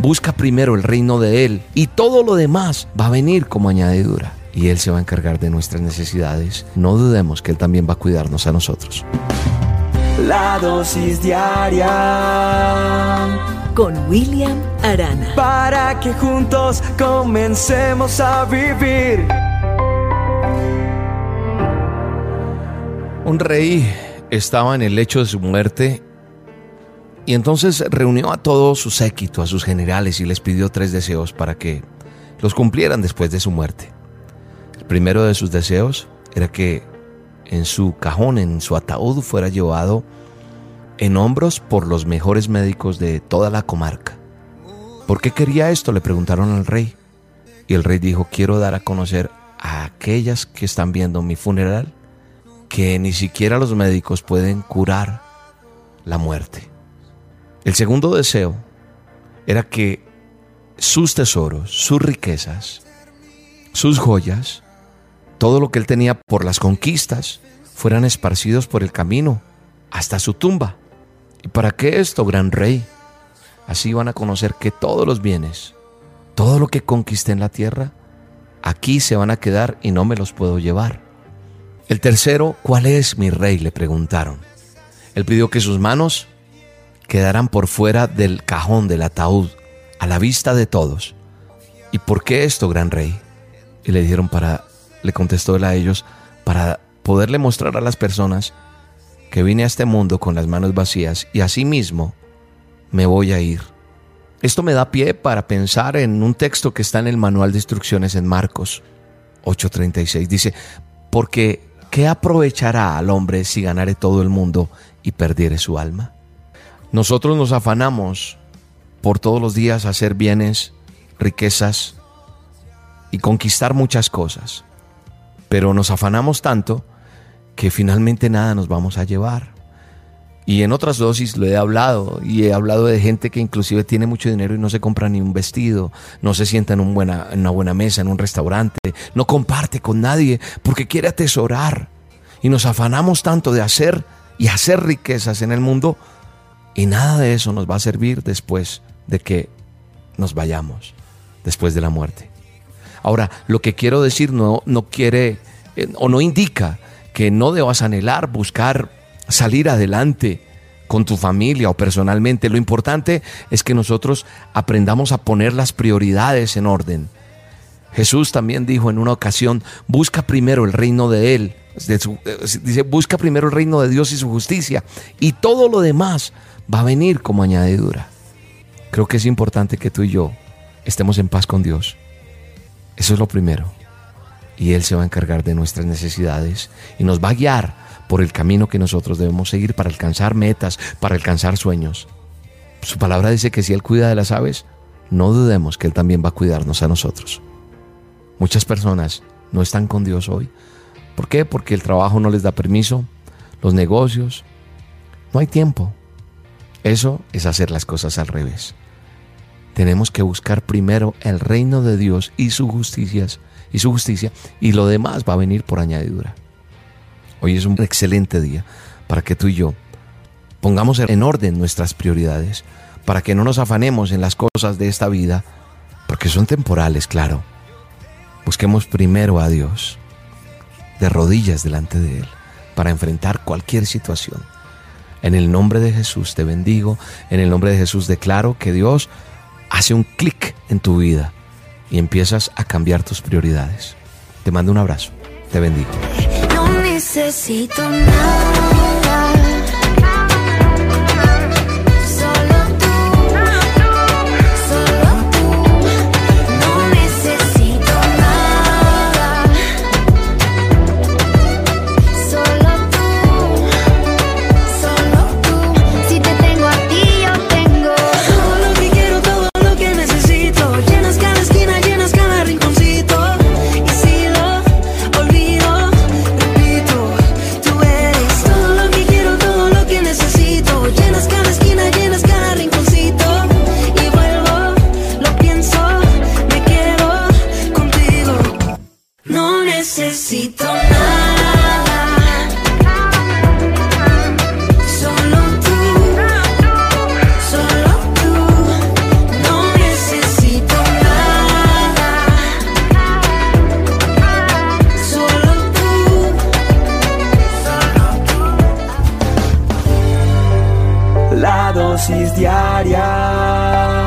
busca primero el reino de Él y todo lo demás va a venir como añadidura. Y Él se va a encargar de nuestras necesidades. No dudemos que Él también va a cuidarnos a nosotros. La dosis diaria con William Arana. Para que juntos comencemos a vivir. Un rey estaba en el lecho de su muerte y entonces reunió a todo su séquito, a sus generales y les pidió tres deseos para que los cumplieran después de su muerte. El primero de sus deseos era que en su cajón, en su ataúd, fuera llevado en hombros por los mejores médicos de toda la comarca. ¿Por qué quería esto? Le preguntaron al rey. Y el rey dijo, quiero dar a conocer a aquellas que están viendo mi funeral que ni siquiera los médicos pueden curar la muerte. El segundo deseo era que sus tesoros, sus riquezas, sus joyas, todo lo que él tenía por las conquistas, fueran esparcidos por el camino hasta su tumba. ¿Y para qué esto, gran rey? Así van a conocer que todos los bienes, todo lo que conquisté en la tierra, aquí se van a quedar y no me los puedo llevar. El tercero, ¿cuál es mi rey? le preguntaron. Él pidió que sus manos quedaran por fuera del cajón del ataúd, a la vista de todos. ¿Y por qué esto, gran rey? Y le dijeron para, le contestó él a ellos, para poderle mostrar a las personas que vine a este mundo con las manos vacías y asimismo me voy a ir. Esto me da pie para pensar en un texto que está en el manual de instrucciones en Marcos 8:36. Dice, porque ¿qué aprovechará al hombre si ganare todo el mundo y perdiere su alma? Nosotros nos afanamos por todos los días hacer bienes, riquezas y conquistar muchas cosas, pero nos afanamos tanto que finalmente nada nos vamos a llevar. Y en otras dosis lo he hablado y he hablado de gente que inclusive tiene mucho dinero y no se compra ni un vestido, no se sienta en, en una buena mesa, en un restaurante, no comparte con nadie porque quiere atesorar. Y nos afanamos tanto de hacer y hacer riquezas en el mundo y nada de eso nos va a servir después de que nos vayamos, después de la muerte. Ahora, lo que quiero decir no, no quiere eh, o no indica que no debas anhelar, buscar salir adelante con tu familia o personalmente. Lo importante es que nosotros aprendamos a poner las prioridades en orden. Jesús también dijo en una ocasión, busca primero el reino de Él. dice, busca primero el reino de Dios y su justicia. Y todo lo demás va a venir como añadidura. Creo que es importante que tú y yo estemos en paz con Dios. Eso es lo primero y Él se va a encargar de nuestras necesidades y nos va a guiar por el camino que nosotros debemos seguir para alcanzar metas, para alcanzar sueños. Su palabra dice que si Él cuida de las aves, no dudemos que Él también va a cuidarnos a nosotros. Muchas personas no están con Dios hoy. ¿Por qué? Porque el trabajo no les da permiso, los negocios, no hay tiempo. Eso es hacer las cosas al revés. Tenemos que buscar primero el reino de Dios y sus justicias y su justicia, y lo demás va a venir por añadidura. Hoy es un excelente día para que tú y yo pongamos en orden nuestras prioridades, para que no nos afanemos en las cosas de esta vida, porque son temporales, claro. Busquemos primero a Dios, de rodillas delante de Él, para enfrentar cualquier situación. En el nombre de Jesús te bendigo, en el nombre de Jesús declaro que Dios hace un clic en tu vida y empiezas a cambiar tus prioridades. Te mando un abrazo. Te bendigo. No necesito nada. Dosis diaria